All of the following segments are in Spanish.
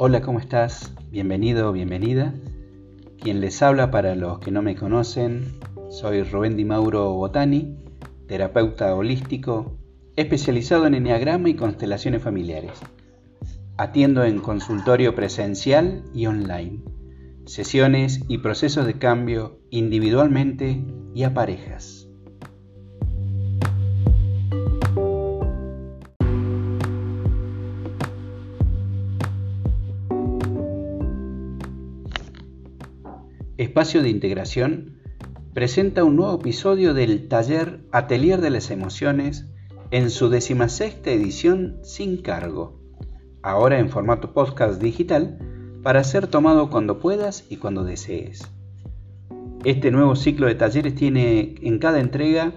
Hola, ¿cómo estás? Bienvenido o bienvenida. Quien les habla para los que no me conocen, soy Rubén Di Mauro Botani, terapeuta holístico especializado en enneagrama y constelaciones familiares. Atiendo en consultorio presencial y online, sesiones y procesos de cambio individualmente y a parejas. Espacio de Integración presenta un nuevo episodio del taller Atelier de las Emociones en su decimasexta edición sin cargo, ahora en formato podcast digital para ser tomado cuando puedas y cuando desees. Este nuevo ciclo de talleres tiene en cada entrega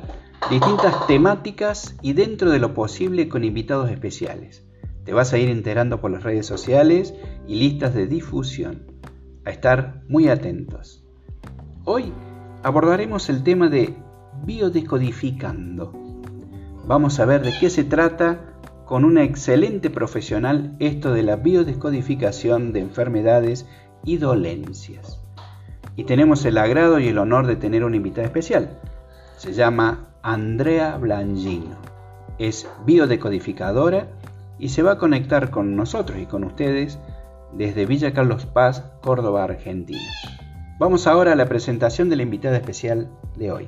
distintas temáticas y dentro de lo posible con invitados especiales. Te vas a ir enterando por las redes sociales y listas de difusión. A estar muy atentos. Hoy abordaremos el tema de biodecodificando. Vamos a ver de qué se trata con una excelente profesional esto de la biodescodificación de enfermedades y dolencias. Y tenemos el agrado y el honor de tener una invitada especial. Se llama Andrea Blangino. Es biodecodificadora y se va a conectar con nosotros y con ustedes desde Villa Carlos Paz, Córdoba, Argentina. Vamos ahora a la presentación de la invitada especial de hoy.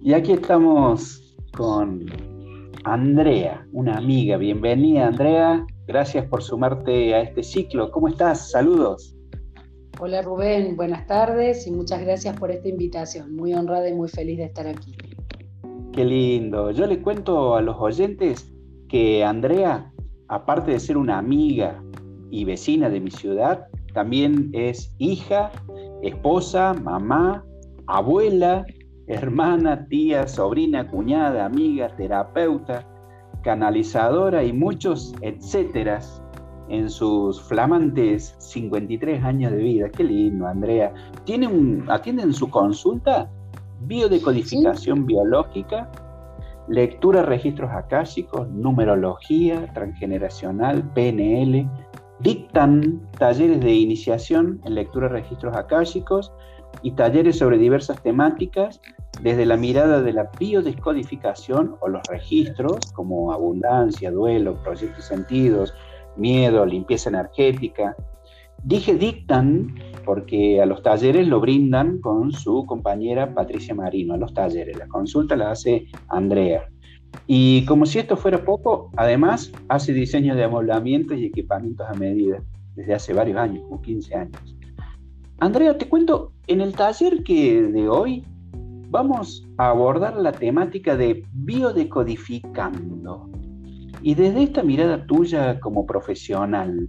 Y aquí estamos con Andrea, una amiga. Bienvenida Andrea, gracias por sumarte a este ciclo. ¿Cómo estás? Saludos. Hola Rubén, buenas tardes y muchas gracias por esta invitación. Muy honrada y muy feliz de estar aquí. Qué lindo. Yo le cuento a los oyentes que Andrea, aparte de ser una amiga y vecina de mi ciudad, también es hija, esposa, mamá, abuela, hermana, tía, sobrina, cuñada, amiga, terapeuta, canalizadora y muchos etcéteras en sus flamantes 53 años de vida. Qué lindo, Andrea. ¿Tiene un, ¿Atiende en su consulta? Biodecodificación biológica, lectura registros akáshicos, numerología transgeneracional, PNL, dictan talleres de iniciación en lectura registros akáshicos y talleres sobre diversas temáticas desde la mirada de la biodescodificación o los registros como abundancia, duelo, proyectos sentidos, miedo, limpieza energética. Dije dictan porque a los talleres lo brindan con su compañera Patricia Marino, a los talleres. La consulta la hace Andrea. Y como si esto fuera poco, además hace diseño de amoblamientos y equipamientos a medida desde hace varios años, como 15 años. Andrea, te cuento, en el taller que de hoy vamos a abordar la temática de biodecodificando. Y desde esta mirada tuya como profesional,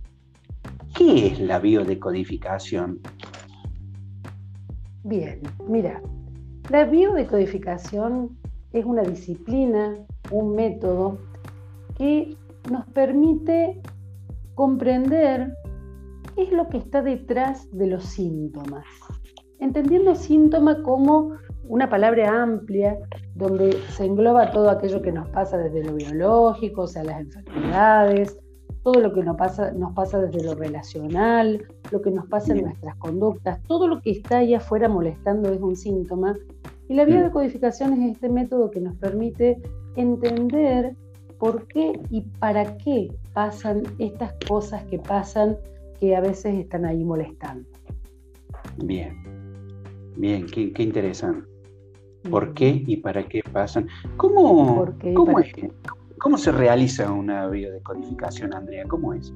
¿qué es la biodecodificación? Bien, mira, la biodecodificación es una disciplina, un método que nos permite comprender qué es lo que está detrás de los síntomas. Entendiendo síntoma como una palabra amplia donde se engloba todo aquello que nos pasa desde lo biológico, o sea, las enfermedades, todo lo que nos pasa, nos pasa desde lo relacional, lo que nos pasa en nuestras conductas, todo lo que está ahí afuera molestando es un síntoma. Y la vía de codificación es este método que nos permite entender por qué y para qué pasan estas cosas que pasan que a veces están ahí molestando. Bien, bien, qué, qué interesante por qué y para qué pasan. ¿Cómo, cómo, se realiza una biodecodificación, Andrea? ¿Cómo es?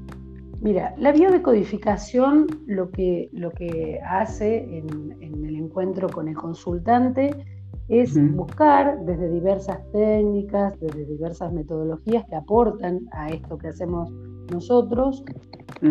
Mira, la biodecodificación lo que, lo que hace en, el encuentro con el consultante es buscar desde diversas técnicas, desde diversas metodologías que aportan a esto que hacemos nosotros,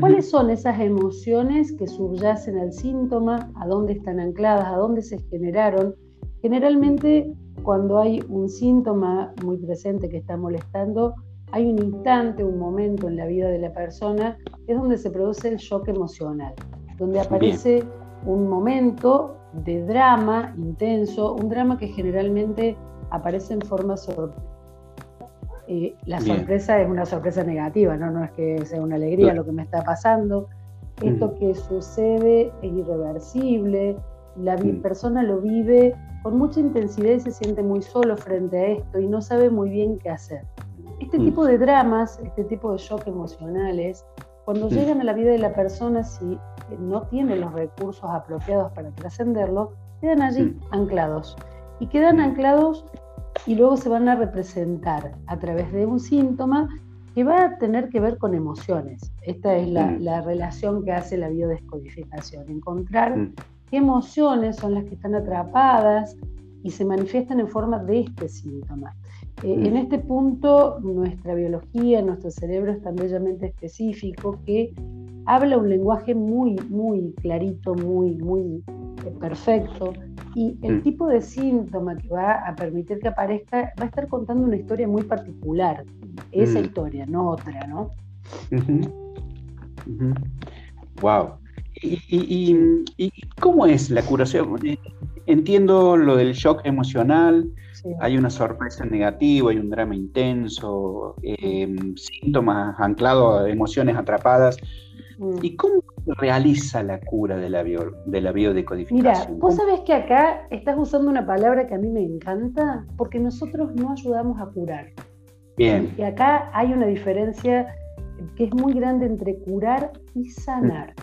cuáles son esas emociones que subyacen al síntoma, a dónde están ancladas, a dónde se generaron, Generalmente cuando hay un síntoma muy presente que está molestando, hay un instante, un momento en la vida de la persona, es donde se produce el shock emocional, donde aparece un momento de drama intenso, un drama que generalmente aparece en forma sorpresa. Eh, la sorpresa es una sorpresa negativa, ¿no? no es que sea una alegría lo que me está pasando. Esto que sucede es irreversible, la persona lo vive con mucha intensidad y se siente muy solo frente a esto y no sabe muy bien qué hacer. Este tipo de dramas, este tipo de shock emocionales, cuando llegan a la vida de la persona, si no tiene los recursos apropiados para trascenderlo, quedan allí anclados. Y quedan anclados y luego se van a representar a través de un síntoma que va a tener que ver con emociones. Esta es la, relación que hace la biodescodificación, encontrar qué emociones son las que están atrapadas y se manifiestan en forma de este síntoma. Eh, en este punto, nuestra biología, nuestro cerebro es tan bellamente específico que habla un lenguaje muy, muy clarito, muy, muy eh, perfecto. Y el mm. tipo de síntoma que va a permitir que aparezca va a estar contando una historia muy particular. Esa mm. historia, no otra, ¿no? Wow. ¿Y, cómo es la curación? Entiendo lo del shock emocional, hay una sorpresa negativa, hay un drama intenso, em, síntomas anclados a emociones atrapadas. Mm. ¿Y cómo se realiza la cura de la, de la biodecodificación? Mira, vos sabés que acá estás usando una palabra que a mí me encanta, porque nosotros no ayudamos a curar. Bien. Y acá hay una diferencia que es muy grande entre curar y sanar.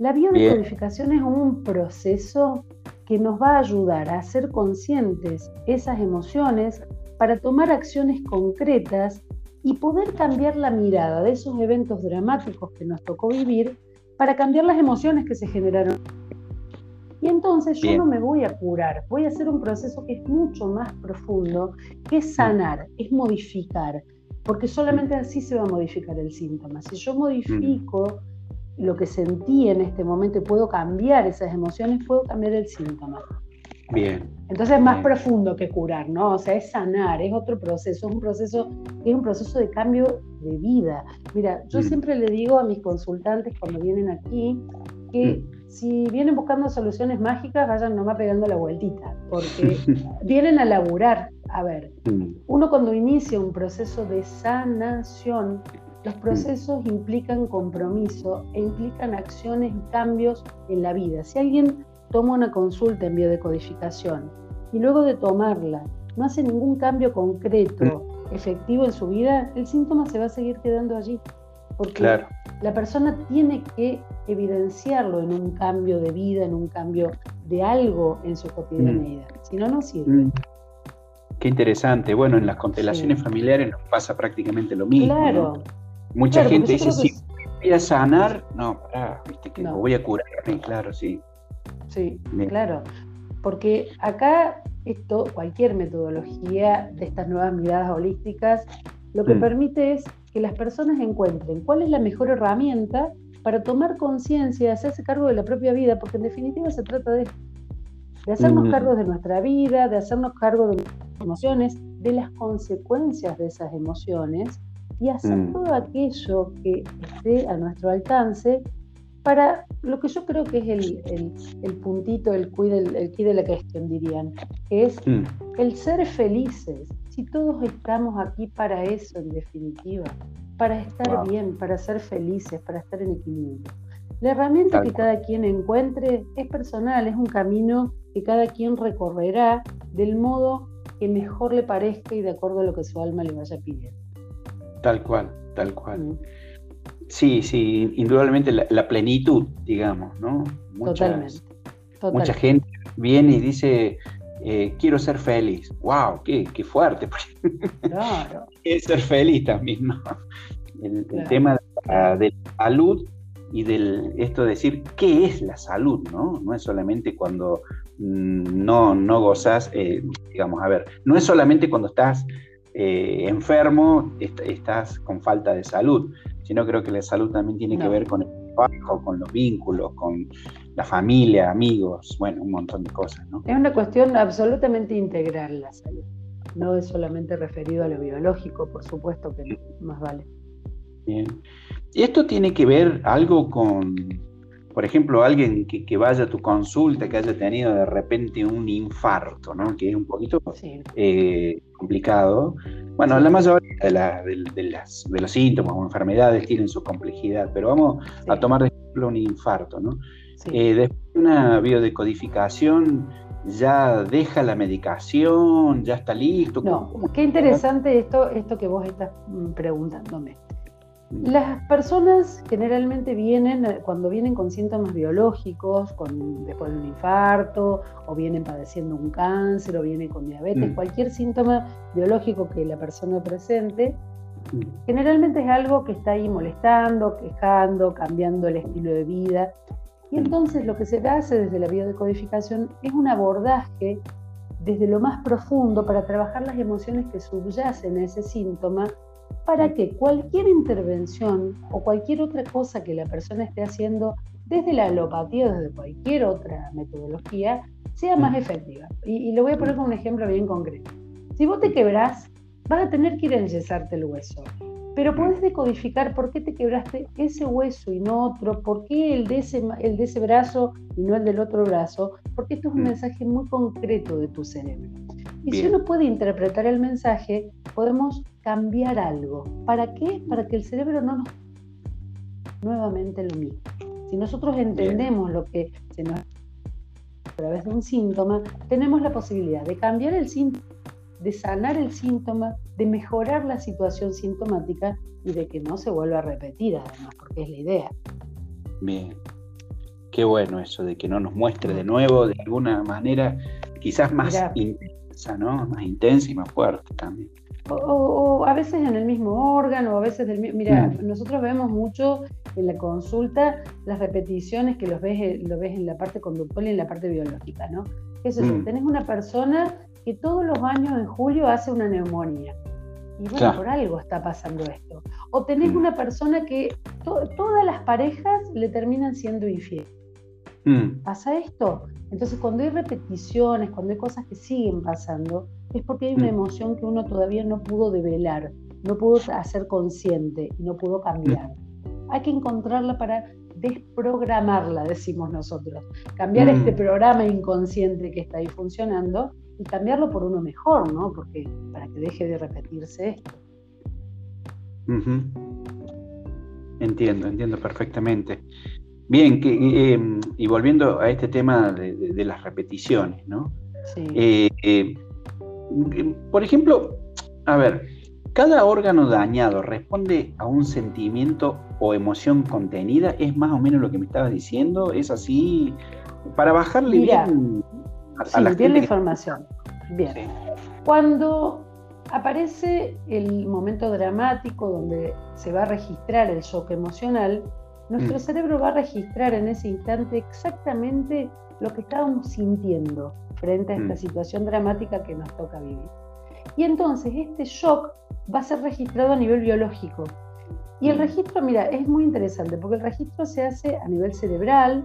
La biodecodificación es un proceso que nos va a ayudar a hacer conscientes esas emociones para tomar acciones concretas y poder cambiar la mirada de esos eventos dramáticos que nos tocó vivir para cambiar las emociones que se generaron. Y entonces yo no me voy a curar, voy a hacer un proceso que es mucho más profundo, que es sanar, es modificar, porque solamente así se va a modificar el síntoma. Si yo modifico lo que sentí en este momento y puedo cambiar esas emociones, puedo cambiar el síntoma. Bien. Entonces es más profundo que curar, ¿no? O sea, es sanar, es otro proceso, es un proceso, es un proceso de cambio de vida. Mira, yo mm. siempre le digo a mis consultantes cuando vienen aquí que mm. si vienen buscando soluciones mágicas, vayan nomás pegando la vueltita, porque vienen a laburar. A ver, mm. uno cuando inicia un proceso de sanación, los procesos implican compromiso e implican acciones y cambios en la vida. Si alguien toma una consulta en biodecodificación y luego de tomarla no hace ningún cambio concreto, efectivo en su vida, el síntoma se va a seguir quedando allí. Porque la persona tiene que evidenciarlo en un cambio de vida, en un cambio de algo en su cotidianidad. Mm. Si no, no sirve. Mm. Qué interesante. Bueno, en las constelaciones familiares nos pasa prácticamente lo mismo. Claro. Mucha gente dice, si voy a sanar, no, pará, viste que no. voy a curar, claro, sí. Sí, claro. Porque acá esto, cualquier metodología de estas nuevas miradas holísticas, lo que mm. permite es que las personas encuentren cuál es la mejor herramienta para tomar conciencia, hacerse cargo de la propia vida, porque en definitiva se trata de, de hacernos mm. cargo de nuestra vida, de hacernos cargo de nuestras emociones, de las consecuencias de esas emociones y hacer mm. todo aquello que esté a nuestro alcance para lo que yo creo que es el, el, puntito, el quid, el, de la cuestión, dirían, que es mm. el ser felices. Si todos estamos aquí para eso, en definitiva, para estar bien, para ser felices, para estar en equilibrio. La herramienta que cada quien encuentre es personal, es un camino que cada quien recorrerá del modo que mejor le parezca y de acuerdo a lo que su alma le vaya pidiendo. Tal cual, tal cual. Sí, sí, indudablemente la, plenitud, digamos, ¿no? Totalmente, Mucha gente viene y dice, eh, quiero ser feliz. ¡Wow! ¡Qué, qué fuerte! Claro. es ser feliz también, ¿no? El, tema de la, salud y del esto de decir qué es la salud, ¿no? No es solamente cuando mm, no, no gozas, eh, digamos, a ver, no es solamente cuando estás eh, enfermo, estás con falta de salud, sino creo que la salud también tiene que ver con el trabajo, con los vínculos, con la familia, amigos, bueno, un montón de cosas. ¿no? Es una cuestión absolutamente integral la salud, no es solamente referido a lo biológico, por supuesto que más vale. Bien. ¿Y esto tiene que ver algo con, por ejemplo, alguien que, vaya a tu consulta, que haya tenido de repente un infarto, ¿no? que es un poquito eh, complicado. Bueno, la mayoría de, las, de, los síntomas o enfermedades tienen su complejidad, pero vamos a tomar de ejemplo un infarto. ¿no? Eh, después de una biodecodificación, ya deja la medicación, ya está listo. No, qué interesante esto, esto que vos estás mm, preguntándome. Las personas generalmente vienen, eh, cuando vienen con síntomas biológicos, con, después de un infarto, o vienen padeciendo un cáncer, o vienen con diabetes, mm. cualquier síntoma biológico que la persona presente, mm. generalmente es algo que está ahí molestando, quejando, cambiando el estilo de vida. Y mm. entonces lo que se hace desde la biodecodificación es un abordaje desde lo más profundo para trabajar las emociones que subyacen a ese síntoma para que cualquier intervención o cualquier otra cosa que la persona esté haciendo desde la alopatía o desde cualquier otra metodología sea más efectiva. Y, lo voy a poner con un ejemplo bien concreto. Si vos te quebrás, vas a tener que ir a enyesarte el hueso. Pero podés decodificar por qué te quebraste ese hueso y no otro, por qué el de ese, el de ese brazo y no el del otro brazo, porque esto es un mensaje muy concreto de tu cerebro. Y si uno puede interpretar el mensaje, podemos cambiar algo. ¿Para qué? Para que el cerebro no nos... Nuevamente lo mismo. Si nosotros entendemos lo que se nos... a través de un síntoma, tenemos la posibilidad de cambiar el síntoma, de sanar el síntoma, de mejorar la situación sintomática y de que no se vuelva a repetir además, porque es la idea. Bien. Qué bueno eso, de que no nos muestre de nuevo de alguna manera, quizás más intensa, ¿no? Más intensa y más fuerte también. O, a veces en el mismo órgano, o a veces del mismo... Mira, mm. nosotros vemos mucho en la consulta las repeticiones que los ves, lo ves en la parte conductual y en la parte biológica, ¿no? Eso es, mm. tenés una persona que todos los años en julio hace una neumonía. Y bueno, por algo está pasando esto. O tenés mm. una persona que todas las parejas le terminan siendo infiel. ¿Pasa esto? Entonces, cuando hay repeticiones, cuando hay cosas que siguen pasando, es porque hay una mm. emoción que uno todavía no pudo develar, no pudo hacer consciente y no pudo cambiar. Mm. Hay que encontrarla para desprogramarla, decimos nosotros. Cambiar mm. este programa inconsciente que está ahí funcionando y cambiarlo por uno mejor, ¿no? Porque para que deje de repetirse esto. Entiendo, entiendo perfectamente. Bien, que, em, y volviendo a este tema de, las repeticiones, ¿no? Sí. Eh, eh, por ejemplo, a ver, cada órgano dañado responde a un sentimiento o emoción contenida, es más o menos lo que me estabas diciendo, es así, para bajarle bien a, la, bien la información. Bien. Cuando aparece el momento dramático donde se va a registrar el shock emocional, nuestro mm. cerebro va a registrar en ese instante exactamente lo que estábamos sintiendo frente a esta mm. situación dramática que nos toca vivir. Y entonces este shock va a ser registrado a nivel biológico. Y el mm. registro, mira, es muy interesante porque el registro se hace a nivel cerebral.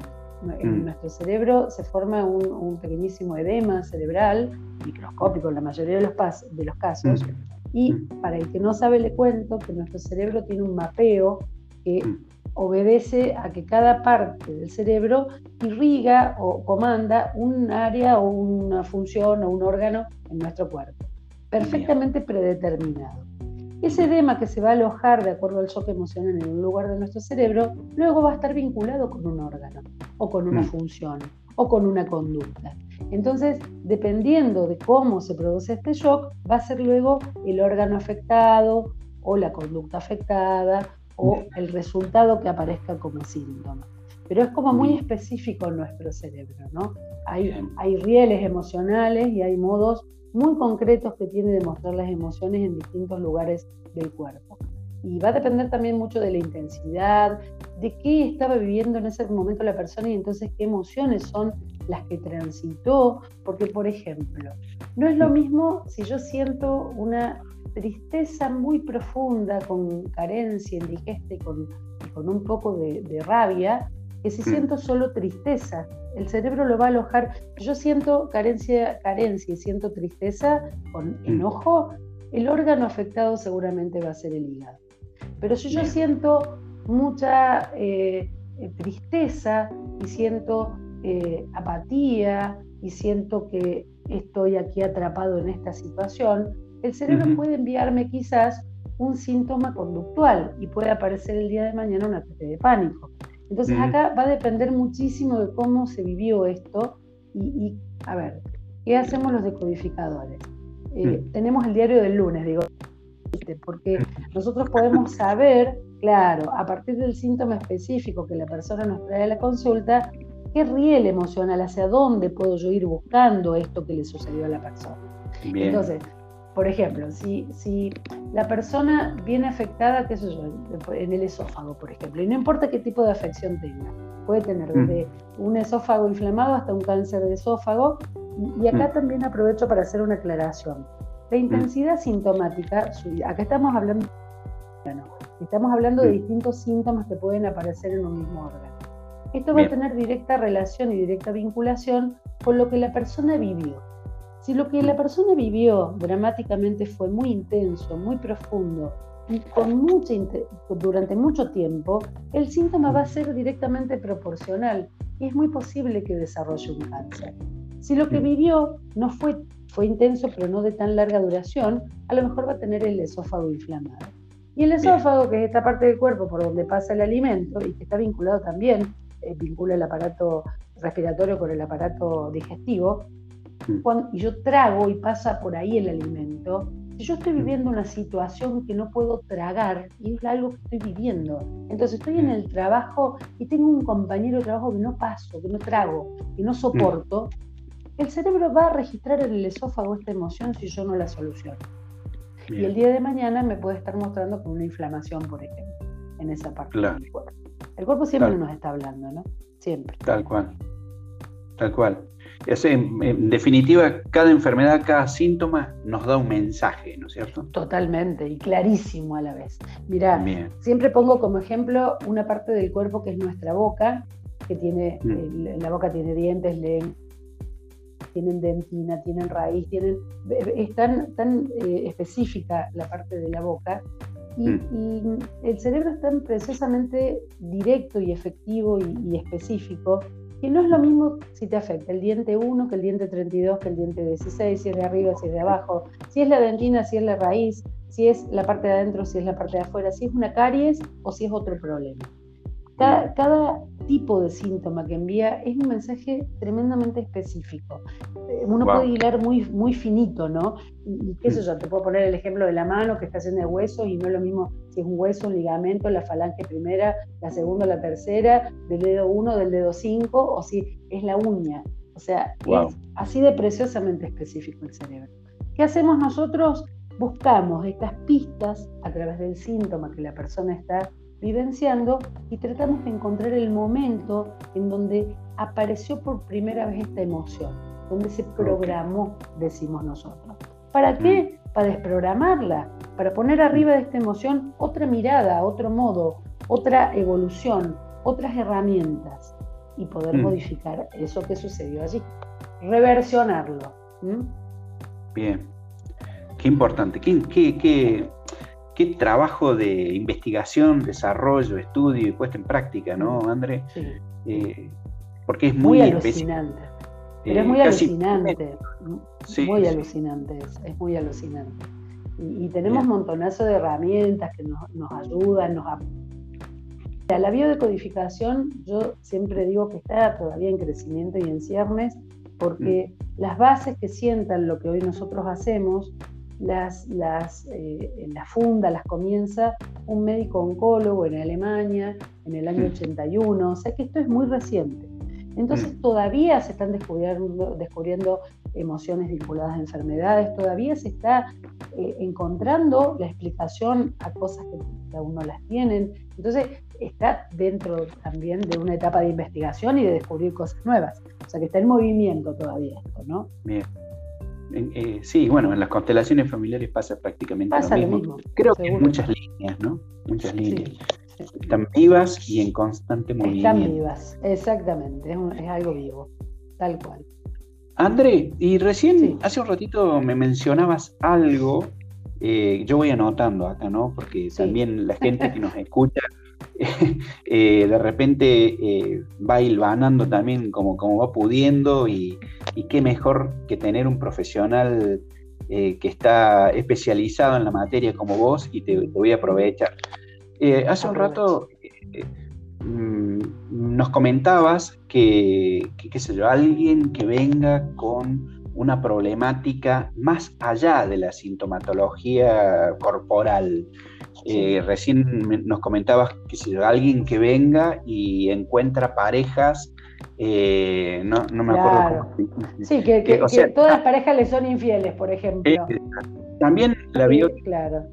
En mm. nuestro cerebro se forma un, pequeñísimo edema cerebral, microscópico en la mayoría de los, de los casos. Y para el que no sabe, le cuento que nuestro cerebro tiene un mapeo que obedece a que cada parte del cerebro irriga o comanda un área o una función o un órgano en nuestro cuerpo, perfectamente predeterminado. Ese edema que se va a alojar de acuerdo al shock emocional en un lugar de nuestro cerebro, luego va a estar vinculado con un órgano o con una mm. función o con una conducta. Entonces, dependiendo de cómo se produce este shock, va a ser luego el órgano afectado o la conducta afectada o el resultado que aparezca como síntoma. Pero es como muy específico en nuestro cerebro, ¿no? Hay, hay rieles emocionales y hay modos muy concretos que tiene de mostrar las emociones en distintos lugares del cuerpo. Y va a depender también mucho de la intensidad, de qué estaba viviendo en ese momento la persona y entonces qué emociones son las que transitó, porque por ejemplo, no es lo mismo si yo siento una tristeza muy profunda, con carencia, indigesta y con, con un poco de, rabia, que si mm. siento solo tristeza, el cerebro lo va a alojar. Yo siento carencia, carencia y siento tristeza con mm. enojo, el órgano afectado seguramente va a ser el hígado. Pero si yo siento mucha eh, eh, tristeza y siento eh, apatía y siento que estoy aquí atrapado en esta situación, el cerebro puede enviarme quizás un síntoma conductual y puede aparecer el día de mañana un ataque de pánico. Entonces acá va a depender muchísimo de cómo se vivió esto y, a ver, ¿qué hacemos los decodificadores? Eh, tenemos el diario del lunes, digo, porque nosotros podemos saber, claro, a partir del síntoma específico que la persona nos trae a la consulta, qué riel emocional, hacia dónde puedo yo ir buscando esto que le sucedió a la persona. Entonces, por ejemplo, si, si la persona viene afectada, qué sé yo, en el esófago, por ejemplo, y no importa qué tipo de afección tenga, puede tener mm. desde un esófago inflamado hasta un cáncer de esófago, y acá mm. también aprovecho para hacer una aclaración. La mm. intensidad sintomática, acá estamos hablando, estamos hablando de distintos síntomas que pueden aparecer en un mismo órgano. Esto va a tener directa relación y directa vinculación con lo que la persona vivió. Si lo que la persona vivió dramáticamente fue muy intenso, muy profundo y con mucha durante mucho tiempo, el síntoma va a ser directamente proporcional y es muy posible que desarrolle un cáncer. Si lo que vivió no fue, fue intenso pero no de tan larga duración, a lo mejor va a tener el esófago inflamado. Y el esófago, que es esta parte del cuerpo por donde pasa el alimento y que está vinculado también, eh, vincula el aparato respiratorio con el aparato digestivo. Cuando yo trago y pasa por ahí el alimento, si yo estoy mm. viviendo una situación que no puedo tragar y es algo que estoy viviendo, entonces estoy en mm. el trabajo y tengo un compañero de trabajo que no paso, que no trago, que no soporto, el cerebro va a registrar en el esófago esta emoción si yo no la soluciono. Y el día de mañana me puede estar mostrando con una inflamación, por ejemplo, en esa parte del cuerpo. El cuerpo siempre nos está hablando, ¿no? Siempre. Tal cual. Tal cual. En, definitiva, cada enfermedad, cada síntoma nos da un mensaje, ¿no es cierto? Totalmente, y clarísimo a la vez. Mira, siempre pongo como ejemplo una parte del cuerpo que es nuestra boca, que tiene, mm. eh, la boca tiene dientes, leen, tienen dentina, tienen raíz, tienen, es tan, tan eh, específica la parte de la boca. Y, mm. el cerebro es tan precisamente directo y efectivo y específico y no es lo mismo si te afecta el diente 1 que el diente 32, que el diente 16, si es de arriba, si es de abajo, si es la dentina, si es la raíz, si es la parte de adentro, si es la parte de afuera, si es una caries o si es otro problema. Cada, tipo de síntoma que envía es un mensaje tremendamente específico. Eh, uno puede hilar muy, muy finito, ¿no? Y, qué sé yo, te puedo poner el ejemplo de la mano que está llena de huesos y no es lo mismo si es un hueso, un ligamento, la falange primera, la segunda, la tercera, del dedo 1, del dedo 5, o si es la uña. O sea, es así de preciosamente específico el cerebro. ¿Qué hacemos nosotros? Buscamos estas pistas a través del síntoma que la persona está vivenciando y tratamos de encontrar el momento en donde apareció por primera vez esta emoción, donde se programó, decimos nosotros. ¿Para qué? Mm. Para desprogramarla, para poner arriba de esta emoción otra mirada, otro modo, otra evolución, otras herramientas y poder mm. modificar eso que sucedió allí, reversionarlo. Bien, qué importante, qué, qué, qué trabajo de investigación, desarrollo, estudio y puesta en práctica, ¿no, André? Sí. Eh, porque es muy, alucinante. Pero es muy alucinante. muy alucinante, es, muy alucinante. Y, tenemos un montonazo de herramientas que nos, ayudan, nos la biodecodificación, yo siempre digo que está todavía en crecimiento y en ciernes, porque mm. las bases que sientan lo que hoy nosotros hacemos las, las, eh, la funda las comienza un médico oncólogo en Alemania en el año 81, o sea que esto es muy reciente. Entonces mm. todavía se están descubriendo, descubriendo emociones vinculadas a enfermedades, todavía se está eh, encontrando la explicación a cosas que, aún no las tienen. Entonces está dentro también de una etapa de investigación y de descubrir cosas nuevas. O sea que está en movimiento todavía esto, ¿no? Bien. Eh, sí, bueno, en las constelaciones familiares pasa prácticamente lo, mismo. Creo que muchas líneas, ¿no? Muchas líneas. Están vivas y en constante movimiento. Están vivas, exactamente, es, algo vivo, tal cual. André, y recién hace un ratito me mencionabas algo, eh, yo voy anotando acá, ¿no? Porque también la gente que nos escucha eh, de repente eh, va hilvanando también como, como va pudiendo y, qué mejor que tener un profesional que está especializado en la materia como vos y te, voy a aprovechar. hace un rato mm, nos comentabas que, qué sé yo, alguien que venga con una problemática más allá de la sintomatología corporal. Eh, recién nos comentabas que si alguien que venga y encuentra parejas, eh, no, me acuerdo cómo. Sí, que, todas las parejas le son infieles, por ejemplo. Eh, también la, bio, claro.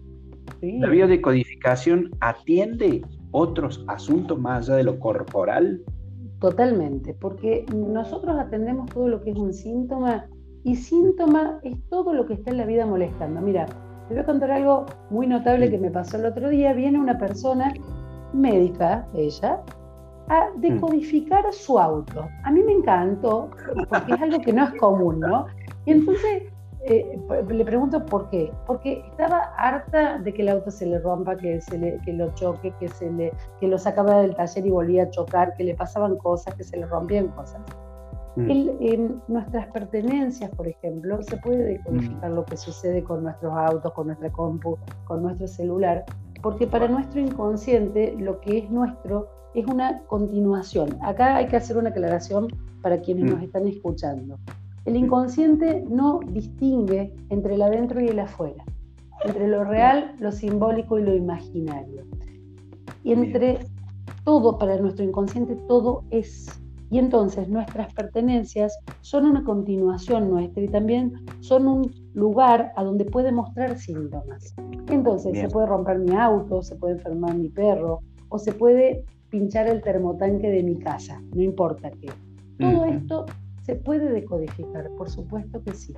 la biodecodificación atiende otros asuntos más allá de lo corporal. Totalmente, porque nosotros atendemos todo lo que es un síntoma y síntoma es todo lo que está en la vida molestando. Mira, te voy a contar algo muy notable que me pasó el otro día. Viene una persona médica, ella, a decodificar su auto. A mí me encantó, porque es algo que no es común, ¿no? Y entonces eh, le pregunto por qué. Porque estaba harta de que el auto se le rompa, que, se le, que lo choque, que, se le, que lo sacaba del taller y volvía a chocar, que le pasaban cosas, que se le rompían cosas. Mm. en nuestras pertenencias, por ejemplo, se puede decodificar mm. lo que sucede con nuestros autos, con nuestra compu, con nuestro celular, porque para nuestro inconsciente lo que es nuestro es una continuación. Acá hay que hacer una aclaración para quienes nos mm. están escuchando. El inconsciente no distingue entre el adentro y el afuera, entre lo real, lo simbólico y lo imaginario. Y entre todo, para nuestro inconsciente, todo es y entonces nuestras pertenencias son una continuación nuestra y también son un lugar a donde puede mostrar síntomas. Entonces se puede romper mi auto, se puede enfermar mi perro o se puede pinchar el termotanque de mi casa, no importa qué. Todo esto se puede decodificar, por supuesto que sí.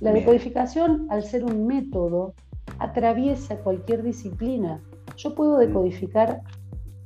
La decodificación, al ser un método, atraviesa cualquier disciplina. Yo puedo decodificar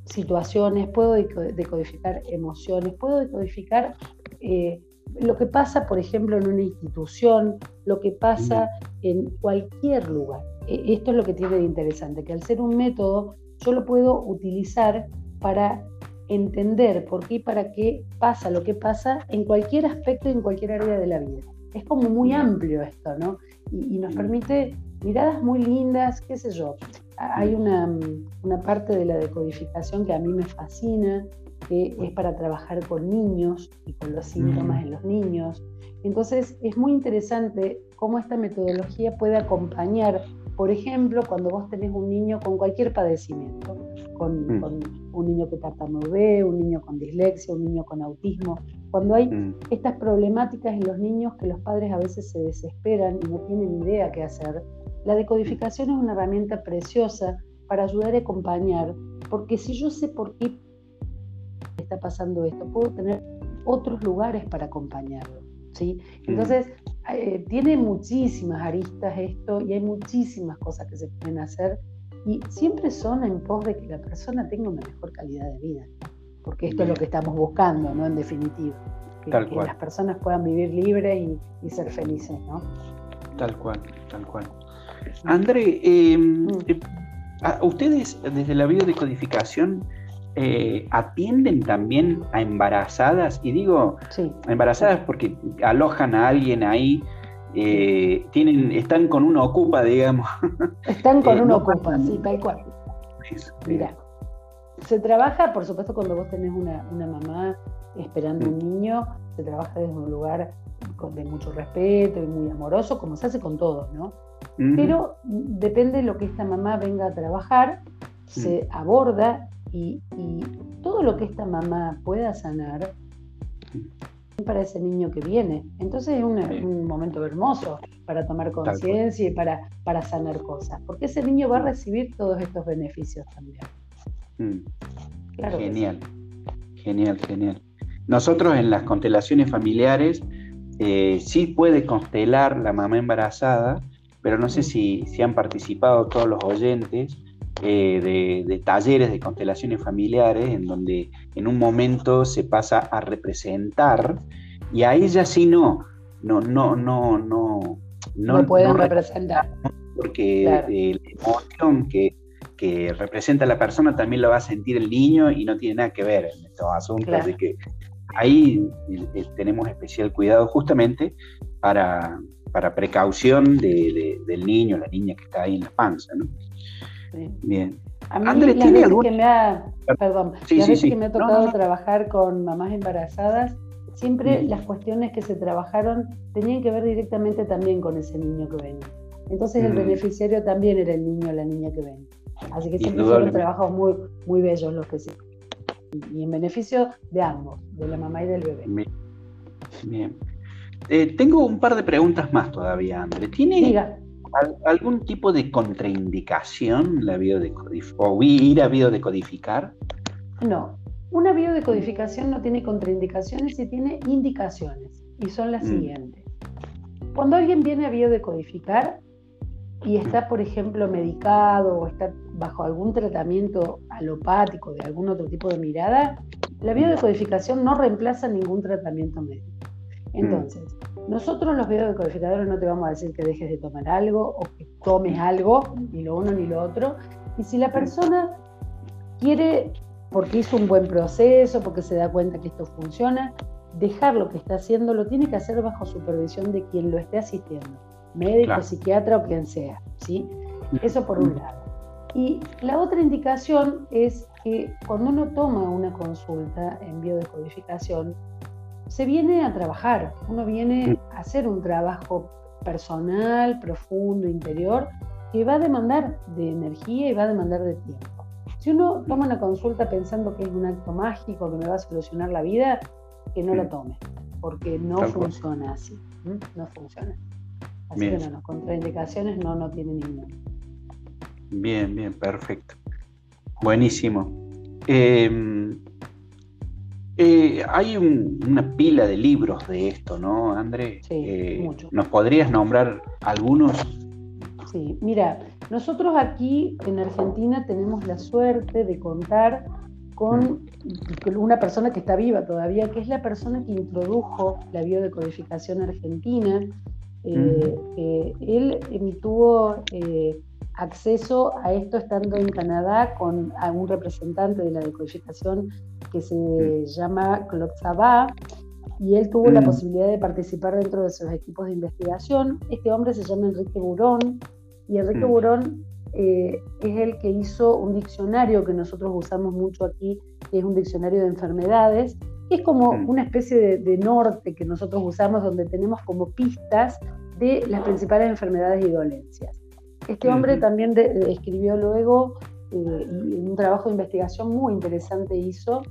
situaciones, puedo decodificar emociones, puedo decodificar eh, lo que pasa, por ejemplo, en una institución, lo que pasa en cualquier lugar. E, esto es lo que tiene de interesante, que al ser un método, yo lo puedo utilizar para entender por qué y para qué pasa lo que pasa en cualquier aspecto y en cualquier área de la vida. Es como muy amplio esto, ¿no? y nos permite miradas muy lindas, qué sé yo hay una, parte de la decodificación que a mí me fascina, que es para trabajar con niños y con los síntomas en los niños. Entonces es muy interesante cómo esta metodología puede acompañar, por ejemplo, cuando vos tenés un niño con cualquier padecimiento, con, mm. un niño que tartamudee, un niño con dislexia, un niño con autismo, cuando hay mm. estas problemáticas en los niños que los padres a veces se desesperan y no tienen idea qué hacer, la decodificación es una herramienta preciosa para ayudar a acompañar, porque si yo sé por qué está pasando esto, puedo tener otros lugares para acompañarlo. ¿sí? Entonces, eh, tiene muchísimas aristas esto y hay muchísimas cosas que se pueden hacer y siempre son en pos de que la persona tenga una mejor calidad de vida, porque esto es lo que estamos buscando, ¿no? En definitiva, que, las personas puedan vivir libres y, y ser felices, ¿no? Tal cual, tal cual. André, em, mm. eh, ustedes desde la biodecodificación eh, atienden también a embarazadas, y digo embarazadas porque alojan a alguien ahí, eh, tienen, están con una ocupa, digamos. Están con una ocupa, sí, tal cual. Mira, se trabaja, por supuesto, cuando vos tenés una, mamá esperando un mm. niño, se trabaja desde un lugar de mucho respeto y muy amoroso, como se hace con todos, ¿no? Pero depende de lo que esta mamá venga a trabajar, se aborda y, todo lo que esta mamá pueda sanar para ese niño que viene. Entonces es un momento hermoso para tomar conciencia y para, para sanar cosas, porque ese niño va a recibir todos estos beneficios también. genial, genial, genial. Nosotros en las constelaciones familiares eh, sí puede constelar la mamá embarazada, pero no sé si, si han participado todos los oyentes eh, de, talleres de constelaciones familiares, en donde en un momento se pasa a representar, y a ella sí no, no, no, no, no. No, pueden representar. Porque la emoción que, que representa a la persona también lo va a sentir el niño y no tiene nada que ver en estos asuntos. Así que ahí eh, tenemos especial cuidado justamente para, para precaución del niño, la niña que está ahí en la panza. ¿no? Bien. A mí, ¿tiene algún... que me ha, perdón, que me ha tocado trabajar con mamás embarazadas, siempre las cuestiones que se trabajaron tenían que ver directamente también con ese niño que venía. Entonces el beneficiario también era el niño o la niña que venía. Así que siempre fueron trabajos muy, muy bellos los que sí. Y en beneficio de ambos, de la mamá y del bebé. Bien. Eh, tengo un par de preguntas más todavía, André. ¿Tiene algún tipo de contraindicación la o ir a biodecodificar? No. Una biodecodificación no tiene contraindicaciones y tiene indicaciones. Y son las mm. siguientes. Cuando alguien viene a biodecodificar, y está, por ejemplo, medicado o está bajo algún tratamiento alopático de algún otro tipo de mirada, la biodecodificación no reemplaza ningún tratamiento médico. Mm. Entonces, nosotros los biodecodificadores no te vamos a decir que dejes de tomar algo o que tomes algo, ni lo uno ni lo otro. Y si la persona quiere, porque hizo un buen proceso, porque se da cuenta que esto funciona, dejar lo que está haciendo, lo tiene que hacer bajo supervisión de quien lo esté asistiendo médico, psiquiatra o quien sea, ¿sí? Eso por un lado. Y la otra indicación es que cuando uno toma una consulta en biodecodificación, se viene a trabajar, uno viene a hacer un trabajo personal, profundo, interior, que va a demandar de energía y va a demandar de tiempo. Si uno toma una consulta pensando que es un acto mágico que me va a solucionar la vida, que no la tome, porque no funciona así, no funciona. Así que no, contraindicaciones no, no tiene ninguna. Bien, bien, perfecto. Buenísimo. Em, eh, hay una pila de libros de esto, ¿no, André? Sí, eh, ¿Nos podrías nombrar algunos? Sí, mira, nosotros aquí en Argentina tenemos la suerte de contar con una persona que está viva todavía, que es la persona que introdujo la biodecodificación argentina, eh, él tuvo eh, acceso a esto estando en Canadá con un representante de la decodificación que se llama Claude Sabah y él tuvo la posibilidad de participar dentro de sus equipos de investigación. Este hombre se llama Enrique Burón y Enrique Burón eh, es el que hizo un diccionario que nosotros usamos mucho aquí, que es un diccionario de enfermedades, es como una especie de, norte que nosotros usamos donde tenemos como pistas de las principales enfermedades y dolencias. Este hombre también escribió luego eh, un trabajo de investigación muy interesante hizo,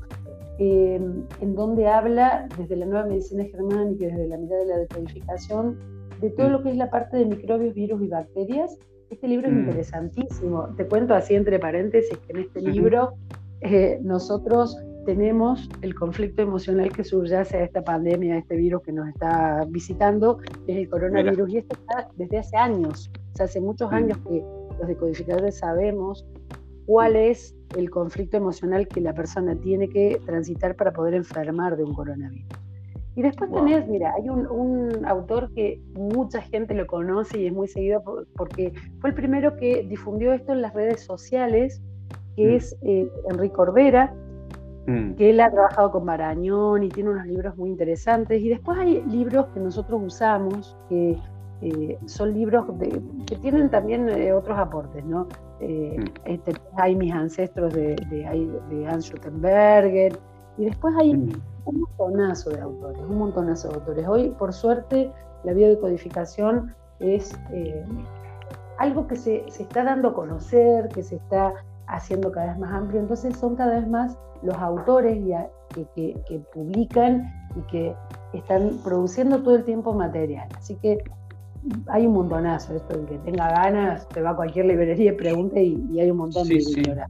eh, en donde habla desde la nueva medicina germánica y desde la mirada de la decodificación de todo lo que es la parte de microbios, virus y bacterias. Este libro es interesantísimo. Te cuento así entre paréntesis que en este libro eh, nosotros tenemos el conflicto emocional que subyace a esta pandemia, a este virus que nos está visitando, es el coronavirus, y esto está desde hace años, o sea, hace muchos años que los decodificadores sabemos cuál es el conflicto emocional que la persona tiene que transitar para poder enfermar de un coronavirus. Y después tenés, mira, hay un, autor que mucha gente lo conoce y es muy seguido porque fue el primero que difundió esto en las redes sociales, que mm. es eh, Enrique Orbera, Mm. que él ha trabajado con Marañón y tiene unos libros muy interesantes. Y después hay libros que nosotros usamos, que eh, son libros que tienen también eh, otros aportes, ¿no? Eh, mm. este, hay mis ancestros de, de, de Hans Schuttenberger, y después hay mm. un montonazo de autores, un montonazo de autores. Hoy, por suerte, la biodecodificación es algo que se, se, está dando a conocer, que se está haciendo cada vez más amplio, entonces son cada vez más los autores que, que, publican y que están produciendo todo el tiempo material. Así que hay un montonazo, esto el que tenga ganas, te va a cualquier librería y pregunte y, hay un montón de bibliografía.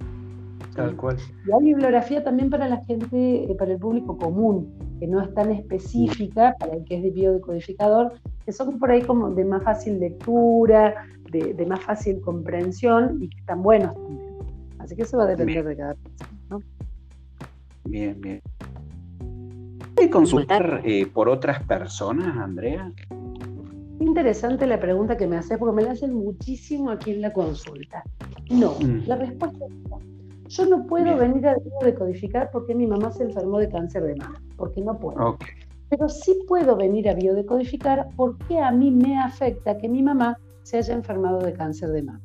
Tal cual. Y hay bibliografía también para la gente, eh, para el público común, que no es tan específica para el que es de biodecodificador, que son por ahí como de más fácil lectura, de, de más fácil comprensión y que están buenos también. Así que eso va a depender de cada persona. ¿no? Bien, bien. ¿Puede consultar eh, por otras personas, Andrea? Interesante la pregunta que me haces porque me la hacen muchísimo aquí en la consulta. No, mm. la respuesta es no. Yo no puedo venir a biodecodificar porque mi mamá se enfermó de cáncer de mama, porque no puedo. Pero sí puedo venir a biodecodificar porque a mí me afecta que mi mamá se haya enfermado de cáncer de mama.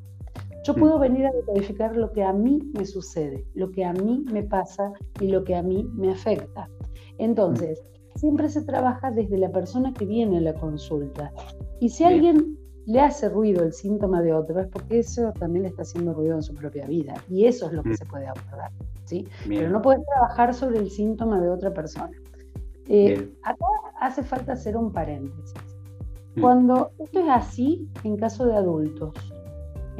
Yo puedo mm. venir a decodificar lo que a mí me sucede, lo que a mí me pasa y lo que a mí me afecta. Entonces, siempre se trabaja desde la persona que viene a la consulta. Y si alguien le hace ruido el síntoma de otro, es porque eso también le está haciendo ruido en su propia vida. Y eso es lo que mm. se puede abordar. ¿sí? Pero no puedes trabajar sobre el síntoma de otra persona. Eh, acá hace falta hacer un paréntesis. Mm. Cuando esto es así en caso de adultos,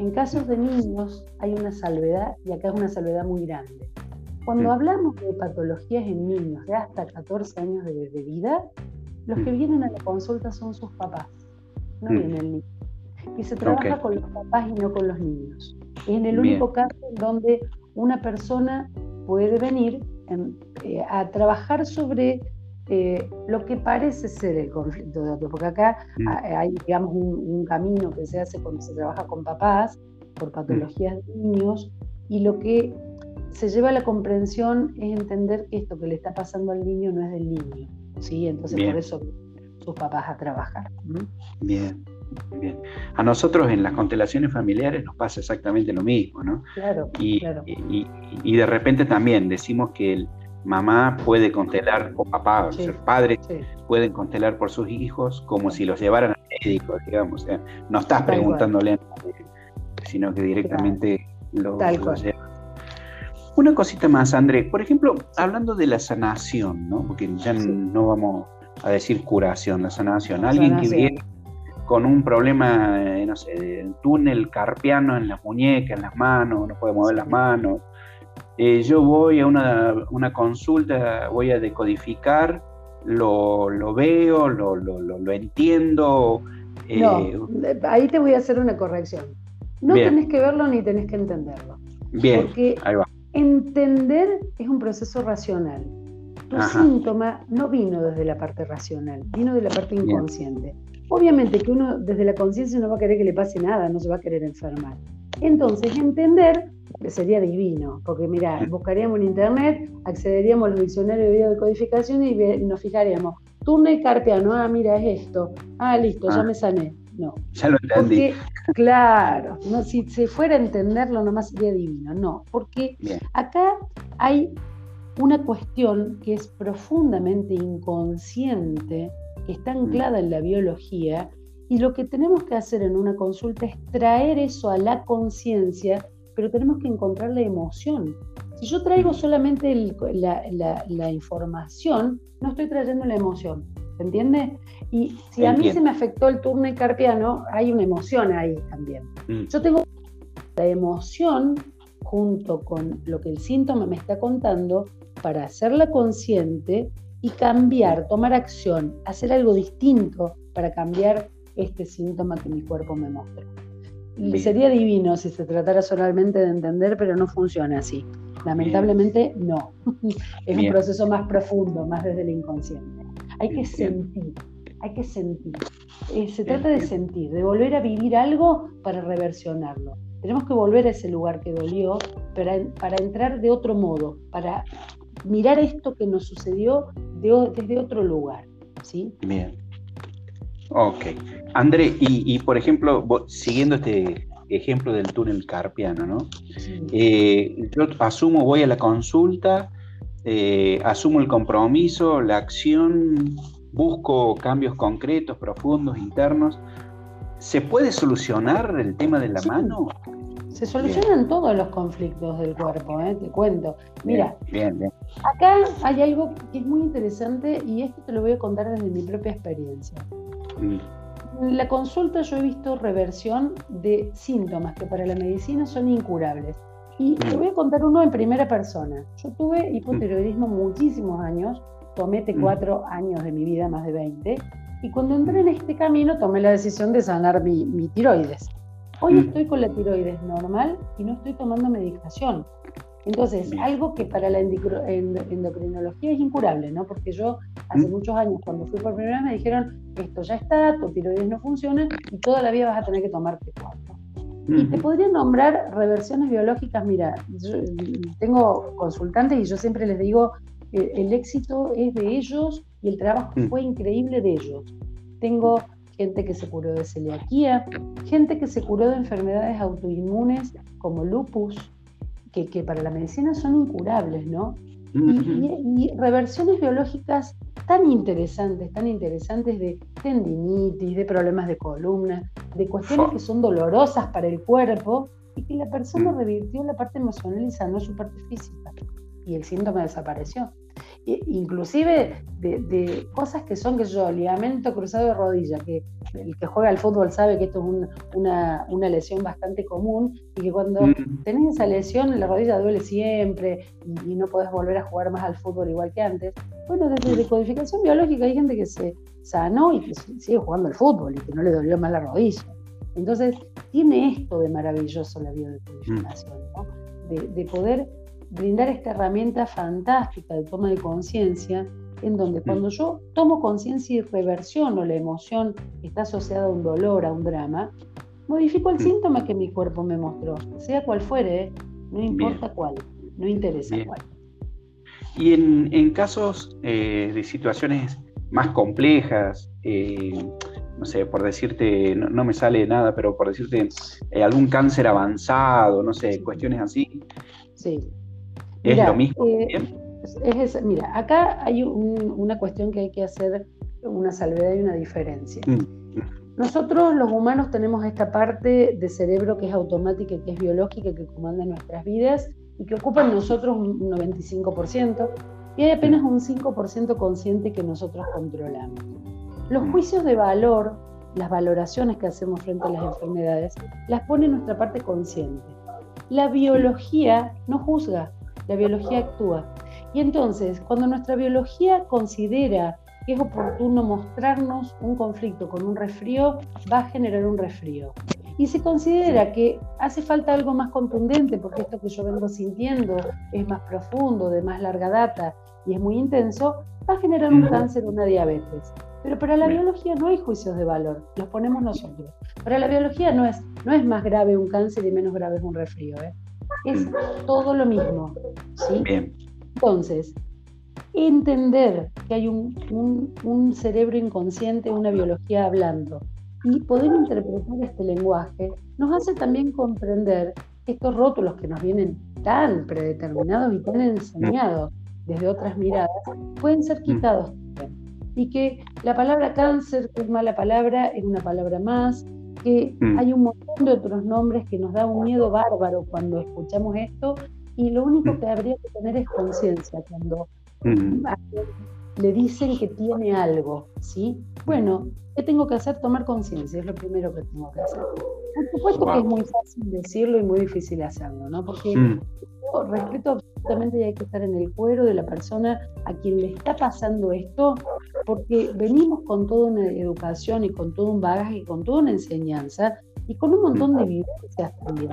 en casos de niños hay una salvedad y acá es una salvedad muy grande. Cuando hablamos de patologías en niños de hasta 14 años de, vida, los que vienen a la consulta son sus papás, no viene el niño. Y se trabaja con los papás y no con los niños. Es en el único caso donde una persona puede venir eh, a trabajar sobre eh, lo que parece ser el conflicto de otro, porque acá mm. hay, digamos, un, camino que se hace cuando se trabaja con papás por mm. patologías de niños, y lo que se lleva a la comprensión es entender que esto que le está pasando al niño no es del niño, ¿sí? Entonces por eso sus papás a trabajar. Bien. Bien. A nosotros en las constelaciones familiares nos pasa exactamente lo mismo, ¿no? Claro, y, claro. Y, y, de repente también decimos que el, mamá puede constelar, o papá, o sea, padres pueden constelar por sus hijos como si los llevaran al médico, digamos. O sea, no estás preguntándole a nadie, sino que directamente lo, llevan. Una cosita más, André. Por ejemplo, hablando de la sanación, ¿no? Porque ya no vamos a decir curación, la sanación. Alguien que viene con un problema, eh, no sé, de túnel carpiano en las muñecas, en las manos, no puede mover las manos, eh, yo voy a una, consulta, voy a decodificar, lo, veo, lo, entiendo. no, eh, ahí te voy a hacer una corrección. No tenés que verlo ni tenés que entenderlo. Bien, porque entender es un proceso racional. Tu síntoma no vino desde la parte racional, vino de la parte inconsciente. Obviamente que uno desde la conciencia no va a querer que le pase nada, no se va a querer enfermar. Entonces, entender sería divino, porque mira, buscaríamos en internet, accederíamos al diccionario de biodecodificación y nos fijaríamos, turno y carpiano, ah, mira, es esto, ah, listo, ya ah. me sané. No. Ya lo entendí. claro, no, si se fuera a entenderlo nomás sería divino, no, porque acá hay una cuestión que es profundamente inconsciente, que está anclada en la biología, y lo que tenemos que hacer en una consulta es traer eso a la conciencia pero tenemos que encontrar la emoción. Si yo traigo solamente la, información, no estoy trayendo la emoción, ¿se entiende? Y si a mí se me afectó el turno carpiano, hay una emoción ahí también. Mm. Yo tengo la emoción junto con lo que el síntoma me está contando para hacerla consciente y cambiar, tomar acción, hacer algo distinto para cambiar este síntoma que mi cuerpo me muestra. Sería divino si se tratara solamente de entender, pero no funciona así. Lamentablemente no. es un proceso más profundo, más desde el inconsciente. Hay que sentir, hay que sentir. Eh, se trata de sentir, de volver a vivir algo para reversionarlo. Tenemos que volver a ese lugar que dolió para, para entrar de otro modo, para mirar esto que nos sucedió desde otro lugar. ¿sí? Bien. Ok. André, y, por ejemplo, siguiendo este ejemplo del túnel carpiano, ¿no? Eh, yo asumo, voy a la consulta, eh, asumo el compromiso, la acción, busco cambios concretos, profundos, internos. ¿Se puede solucionar el tema de la mano? Se solucionan todos los conflictos del cuerpo, ¿eh? te cuento. Mira, acá hay algo que es muy interesante y esto te lo voy a contar desde mi propia experiencia. En la consulta yo he visto reversión de síntomas que para la medicina son incurables. Y te voy a contar uno en primera persona. Yo tuve hipotiroidismo muchísimos años, tomé cuatro años de mi vida, más de 20, y cuando entré en este camino tomé la decisión de sanar mi, mi tiroides. Hoy estoy con la tiroides normal y no estoy tomando medicación. Entonces, algo que para la endocrinología es incurable, ¿no? Porque yo hace ¿Mm? muchos años, cuando fui por primera vez, me dijeron, esto ya está, tu tiroides no funciona y toda la vida vas a tener que tomar T4. Y te podría nombrar reversiones biológicas. Mira, yo tengo consultantes y yo siempre les digo, eh, el éxito es de ellos y el trabajo mm. fue increíble de ellos. Tengo gente que se curó de celiaquía, gente que se curó de enfermedades autoinmunes como lupus, que, que para la medicina son incurables, ¿no? y, reversiones biológicas tan interesantes, tan interesantes de tendinitis, de problemas de columna, de cuestiones que son dolorosas para el cuerpo y que la persona mm. revirtió la parte emocional y sanó su parte física y el síntoma desapareció inclusive de, cosas que son, que yo, ligamento cruzado de rodilla, que el que juega al fútbol sabe que esto es una, lesión bastante común y que cuando mm. tenés esa lesión la rodilla duele siempre y, no podés volver a jugar más al fútbol igual que antes. Bueno, desde decodificación biológica hay gente que se sanó y que sigue jugando al fútbol y que no le dolió más la rodilla. Entonces, tiene esto de maravilloso la biodecodificación, ¿no? de, de poder brindar esta herramienta fantástica de toma de conciencia, en donde mm. cuando yo tomo conciencia y reversiono la emoción que está asociada a un dolor, a un drama, modifico el mm. síntoma que mi cuerpo me mostró, sea cual fuere, ¿eh? no importa cuál, no interesa cuál. Y en, casos eh, de situaciones más complejas, eh, no sé, por decirte, no, me sale nada, pero por decirte algún cáncer avanzado, no sé, cuestiones así. Sí. ¿Es lo mismo? Eh, mira, acá hay una cuestión que hay que hacer una salvedad y una diferencia. Mm. Nosotros los humanos tenemos esta parte de cerebro que es automática, que es biológica, que comanda nuestras vidas y que ocupa en nosotros un 95%, y hay apenas un 5% consciente que nosotros controlamos. Los mm. juicios de valor, las valoraciones que hacemos frente a las enfermedades, las pone nuestra parte consciente. La biología no juzga, la biología actúa. Y entonces, cuando nuestra biología considera que es oportuno mostrarnos un conflicto con un resfrío, va a generar un resfrío. Y se considera que hace falta algo más contundente, porque esto que yo vengo sintiendo es más profundo, de más larga data y es muy intenso, va a generar un cáncer o una diabetes. Pero para la biología no hay juicios de valor, los ponemos nosotros. Para la biología no es, no es más grave un cáncer y menos grave es un resfrío. ¿eh? Es todo lo mismo. ¿sí? Entonces, entender que hay un, cerebro inconsciente, una biología hablando, y poder interpretar este lenguaje nos hace también comprender estos rótulos que nos vienen tan predeterminados y tan enseñados desde otras miradas, pueden ser quitados Y que la palabra cáncer, que es mala palabra, es una palabra más, que mm. hay un montón de otros nombres que nos da un miedo bárbaro cuando escuchamos esto y lo único mm. que habría que tener es conciencia cuando mm. le dicen que tiene algo, ¿sí? Bueno, ¿qué tengo que hacer? Tomar conciencia, es lo primero que tengo que hacer. Por supuesto que es muy fácil decirlo y muy difícil hacerlo, ¿no? Porque respeto absolutamente y hay que estar en el cuero de la persona a quien le está pasando esto, porque venimos con toda una educación y con todo un bagaje y con toda una enseñanza y con un montón de vivencias también,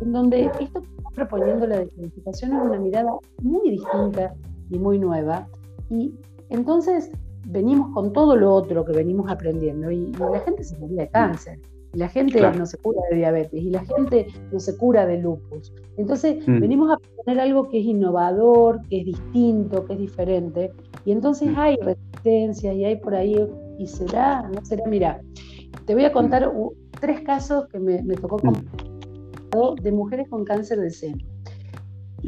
en donde esto que estamos proponiendo la descodificación es una mirada muy distinta y muy nueva. Y entonces venimos con todo lo otro que venimos aprendiendo y, la gente se moría de cáncer y la gente no se cura de diabetes y la gente no se cura de lupus. Entonces mm. venimos a poner algo que es innovador, que es distinto, que es diferente y entonces hay resistencia y hay por ahí y será, no será, mira, te voy a contar tres casos que me, tocó de mujeres con cáncer de seno.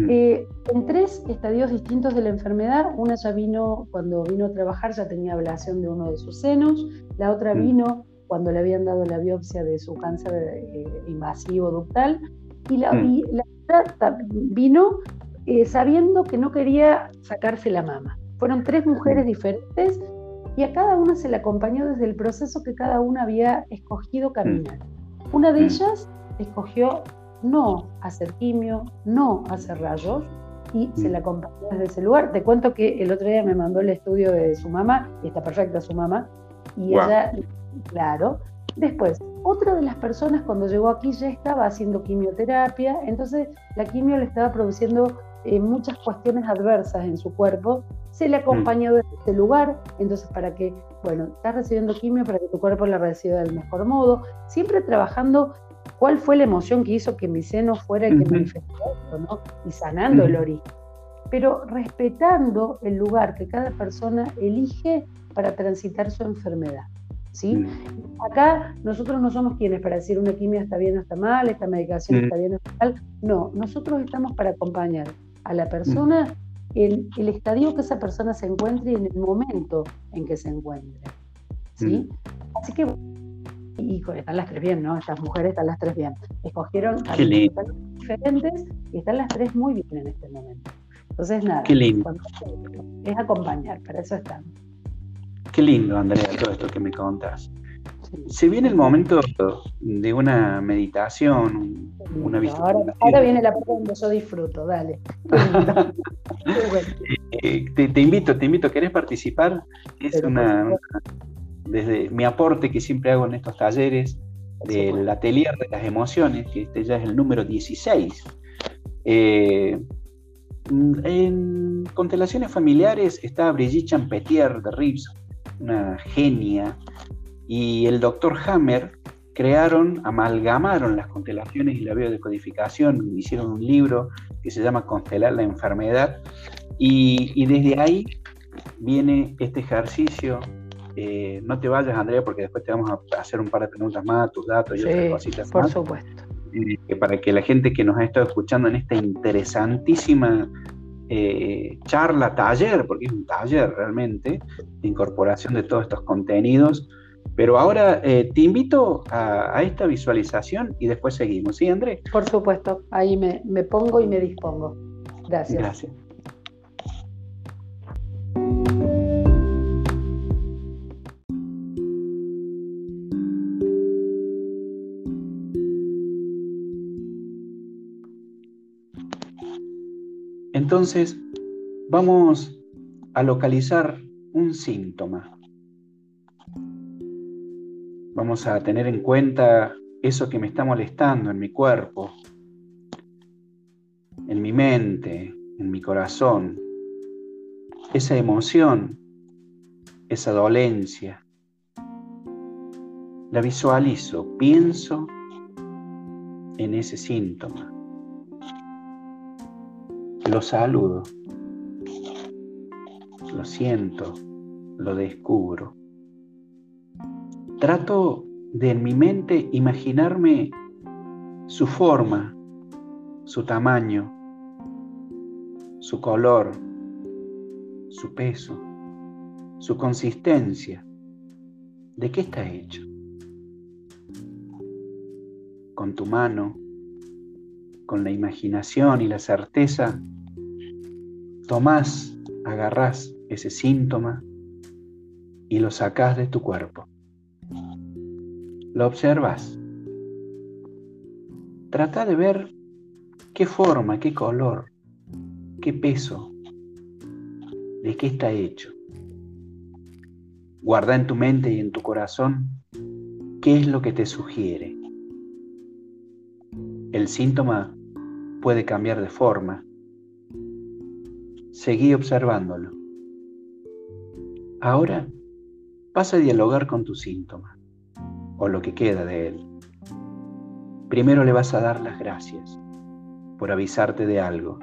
Eh, en tres estadios distintos de la enfermedad, una ya vino, cuando vino a trabajar ya tenía ablación de uno de sus senos, la otra vino cuando le habían dado la biopsia de su cáncer eh, invasivo ductal, y la, mm. otra vino eh, sabiendo que no quería sacarse la mama. Fueron tres mujeres diferentes y a cada una se le acompañó desde el proceso que cada una había escogido caminar. Mm. Una de mm. ellas escogió no hacer quimio, no hacer rayos, y se la acompañó desde ese lugar. Te cuento que el otro día me mandó el estudio de su mamá, y está perfecta su mamá, y ella Claro. Después, otra de las personas cuando llegó aquí ya estaba haciendo quimioterapia, entonces la quimio le estaba produciendo eh, muchas cuestiones adversas en su cuerpo. Se le acompañó desde este lugar, entonces para que, bueno, estás recibiendo quimio para que tu cuerpo la reciba del mejor modo, siempre trabajando cuál fue la emoción que hizo que mi seno fuera el que manifestó esto, ¿no? Y sanando el origen. Pero respetando el lugar que cada persona elige para transitar su enfermedad. ¿sí? Mm. Acá nosotros no somos quienes para decir una quimio está bien o está mal, esta medicación mm. está bien o está mal. No, nosotros estamos para acompañar a la persona mm. en el estadio que esa persona se encuentre y en el momento en que se encuentre. ¿sí? Así que, y están las tres bien, ¿no? Estas mujeres están las tres bien. Escogieron a diferentes y están las tres muy bien en este momento. Entonces, nada, es acompañar, para eso estamos. Qué lindo, Andrea, todo esto que me contas. Se viene el momento de una meditación, una visita. Ahora, viene la parte donde yo disfruto, dale. Eh, te, invito, te invito, ¿querés participar? Es una, desde mi aporte que siempre hago en estos talleres del atelier de las emociones, que este ya es el número 16. Eh, en constelaciones familiares está Brigitte Champetier de Rives, una genia, y el doctor Hammer crearon, amalgamaron las constelaciones y la biodecodificación, hicieron un libro que se llama Constelar la enfermedad, y, desde ahí viene este ejercicio. Eh, no te vayas, Andrea, porque después te vamos a hacer un par de preguntas más, tus datos y otras cositas por supuesto. Eh, para que la gente que nos ha estado escuchando en esta interesantísima eh, charla, taller, porque es un taller realmente, de incorporación de todos estos contenidos. Pero ahora eh, te invito a, esta visualización y después seguimos. ¿Sí, André? Por supuesto, ahí me, me pongo y me dispongo. Gracias. Gracias. Entonces, vamos a localizar un síntoma. Vamos a tener en cuenta eso que me está molestando en mi cuerpo, en mi mente, en mi corazón, esa emoción, esa dolencia. La visualizo, pienso en ese síntoma. Lo saludo, lo siento, lo descubro. Trato de en mi mente imaginarme su forma, su tamaño, su color, su peso, su consistencia. ¿De qué está hecho? Con tu mano, con la imaginación y la certeza tomás, agarrás ese síntoma y lo sacás de tu cuerpo. Lo observas. Trata de ver qué forma, qué color, qué peso, de qué está hecho. Guarda en tu mente y en tu corazón qué es lo que te sugiere. El síntoma puede cambiar de forma, Seguí observándolo. Ahora vas a dialogar con tu síntoma, o lo que queda de él. Primero le vas a dar las gracias por avisarte de algo.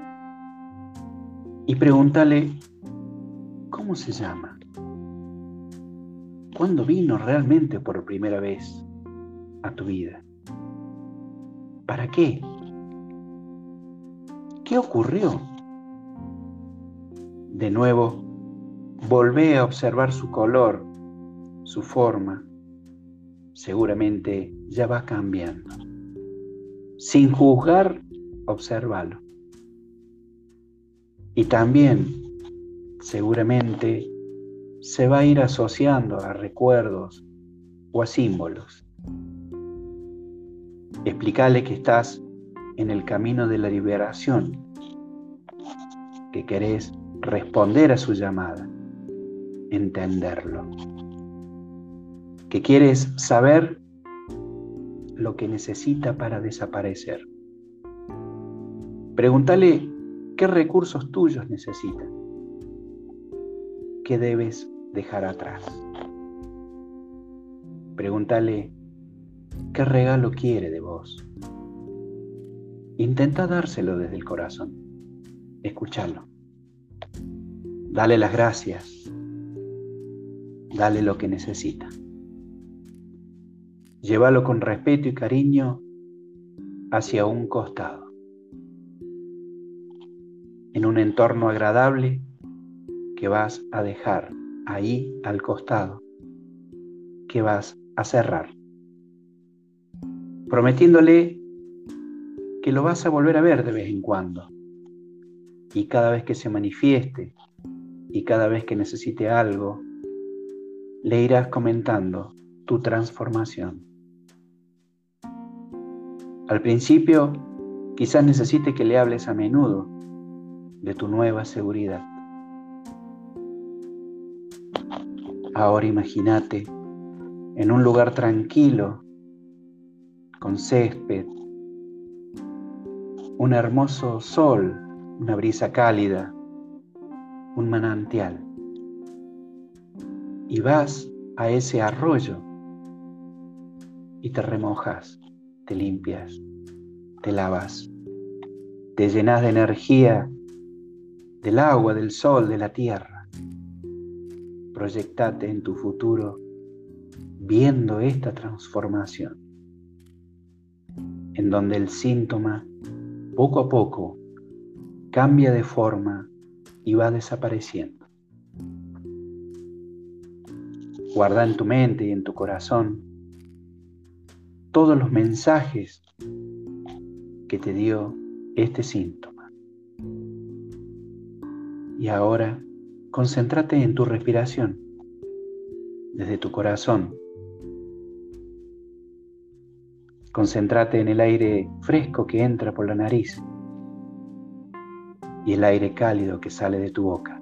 Y pregúntale, ¿cómo se llama? ¿Cuándo vino realmente por primera vez a tu vida? ¿Para qué? ¿Qué ocurrió? De nuevo, volvé a observar su color, su forma. Seguramente ya va cambiando. Sin juzgar, obsérvalo. Y también, seguramente, se va a ir asociando a recuerdos o a símbolos. Explícale que estás en el camino de la liberación, que querés responder a su llamada, entenderlo. Que quieres saber lo que necesita para desaparecer. Pregúntale qué recursos tuyos necesita, qué debes dejar atrás. Pregúntale qué regalo quiere de vos. intenta dárselo desde el corazón. Escúchalo. Dale las gracias. Dale lo que necesita. Llévalo con respeto y cariño hacia un costado. En un entorno agradable que vas a dejar ahí al costado, que vas a cerrar, prometiéndole que lo vas a volver a ver de vez en cuando. Y cada vez que se manifieste y cada vez que necesite algo, le irás comentando tu transformación. Al principio, quizás necesite que le hables a menudo de tu nueva seguridad. Ahora imagínate en un lugar tranquilo, con césped, un hermoso sol, una brisa cálida, un manantial. Y vas a ese arroyo y te remojas, te limpias, te lavas, te llenas de energía del agua, del sol, de la tierra. Proyectate en tu futuro viendo esta transformación, en donde el síntoma poco a poco cambia de forma y va desapareciendo. Guarda en tu mente y en tu corazón todos los mensajes que te dio este síntoma. Y ahora concéntrate en tu respiración desde tu corazón. Concéntrate en el aire fresco que entra por la nariz y el aire cálido que sale de tu boca.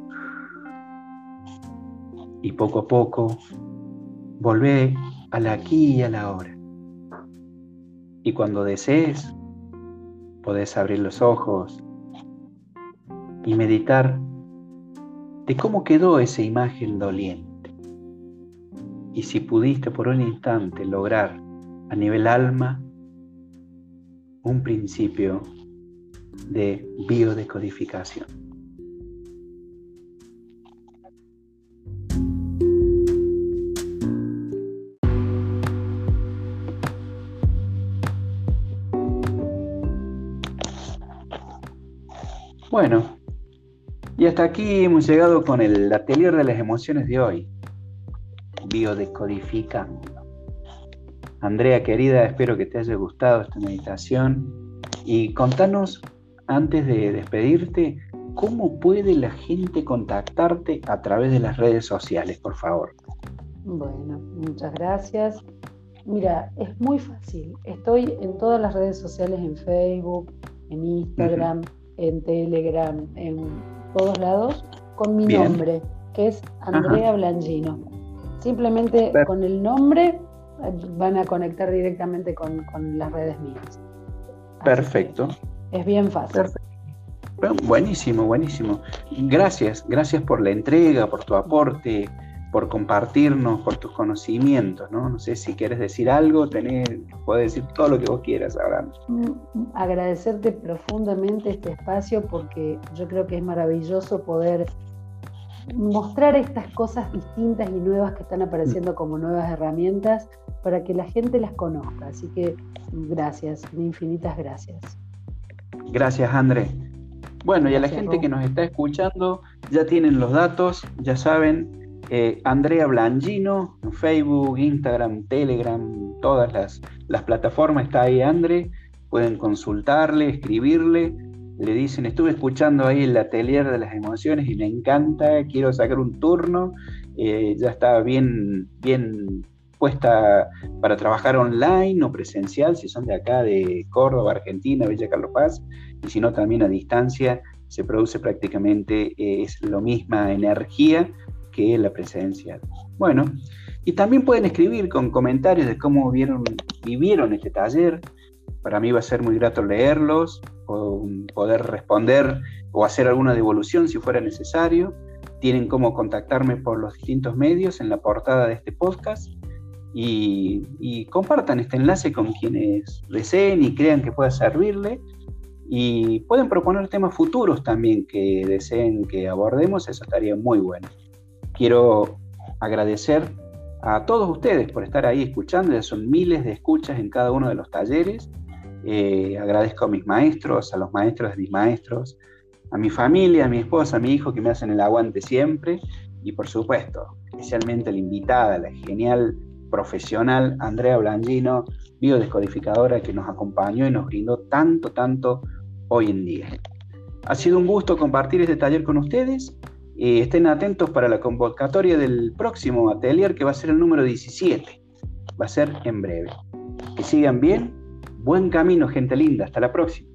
Y poco a poco volvé al aquí y a la hora. Y cuando desees, podés abrir los ojos y meditar de cómo quedó esa imagen doliente. Y si pudiste por un instante lograr a nivel alma un principio de biodecodificación. Bueno, y hasta aquí hemos llegado con el atelier de las emociones de hoy, biodecodificando. Andrea querida, espero que te haya gustado esta meditación y contanos antes de despedirte, ¿cómo puede la gente contactarte a través de las redes sociales, por favor? Bueno, muchas gracias. Mira, es muy fácil. Estoy en todas las redes sociales, en Facebook, en Instagram, en Telegram, en todos lados, con mi nombre, que es Andrea Blangino. Simplemente con el nombre eh, van a conectar directamente con, con las redes mías. Perfecto. Es bien fácil. buenísimo, buenísimo. Gracias, gracias por la entrega, por tu aporte, por compartirnos, por tus conocimientos, ¿no? No sé si quieres decir algo, tener, puedes decir todo lo que vos quieras ahora. Mm, agradecerte profundamente este espacio porque yo creo que es maravilloso poder mostrar estas cosas distintas y nuevas que están apareciendo mm. como nuevas herramientas para que la gente las conozca. Así que gracias, infinitas gracias. Gracias, André. Bueno, y a la gente que nos está escuchando, ya tienen los datos, ya saben, eh, Andrea Blangino, Facebook, Instagram, Telegram, todas las, las plataformas, está ahí André, pueden consultarle, escribirle, le dicen, estuve escuchando ahí el atelier de las emociones y me encanta, quiero sacar un turno, eh, ya está bien, bien puesta para trabajar online o presencial, si son de acá, de Córdoba, Argentina, Villa Carlos Paz, y si no también a distancia, se produce prácticamente eh, es lo misma energía que la presencia. Bueno, y también pueden escribir con comentarios de cómo vieron, vivieron este taller. Para mí va a ser muy grato leerlos o poder responder o hacer alguna devolución si fuera necesario. Tienen cómo contactarme por los distintos medios en la portada de este podcast y, compartan este enlace con quienes deseen y crean que pueda servirle. y pueden proponer temas futuros también que deseen que abordemos, eso estaría muy bueno. Quiero agradecer a todos ustedes por estar ahí escuchando, ya son miles de escuchas en cada uno de los talleres. Eh, agradezco a mis maestros, a los maestros de mis maestros, a mi familia, a mi esposa, a mi hijo que me hacen el aguante siempre y por supuesto, especialmente la invitada, la genial profesional Andrea Blangino, biodescodificadora que nos acompañó y nos brindó tanto, tanto hoy en día. Ha sido un gusto compartir este taller con ustedes. Y estén atentos para la convocatoria del próximo atelier que va a ser el número 17. Va a ser en breve. Que sigan bien. Buen camino, gente linda. Hasta la próxima.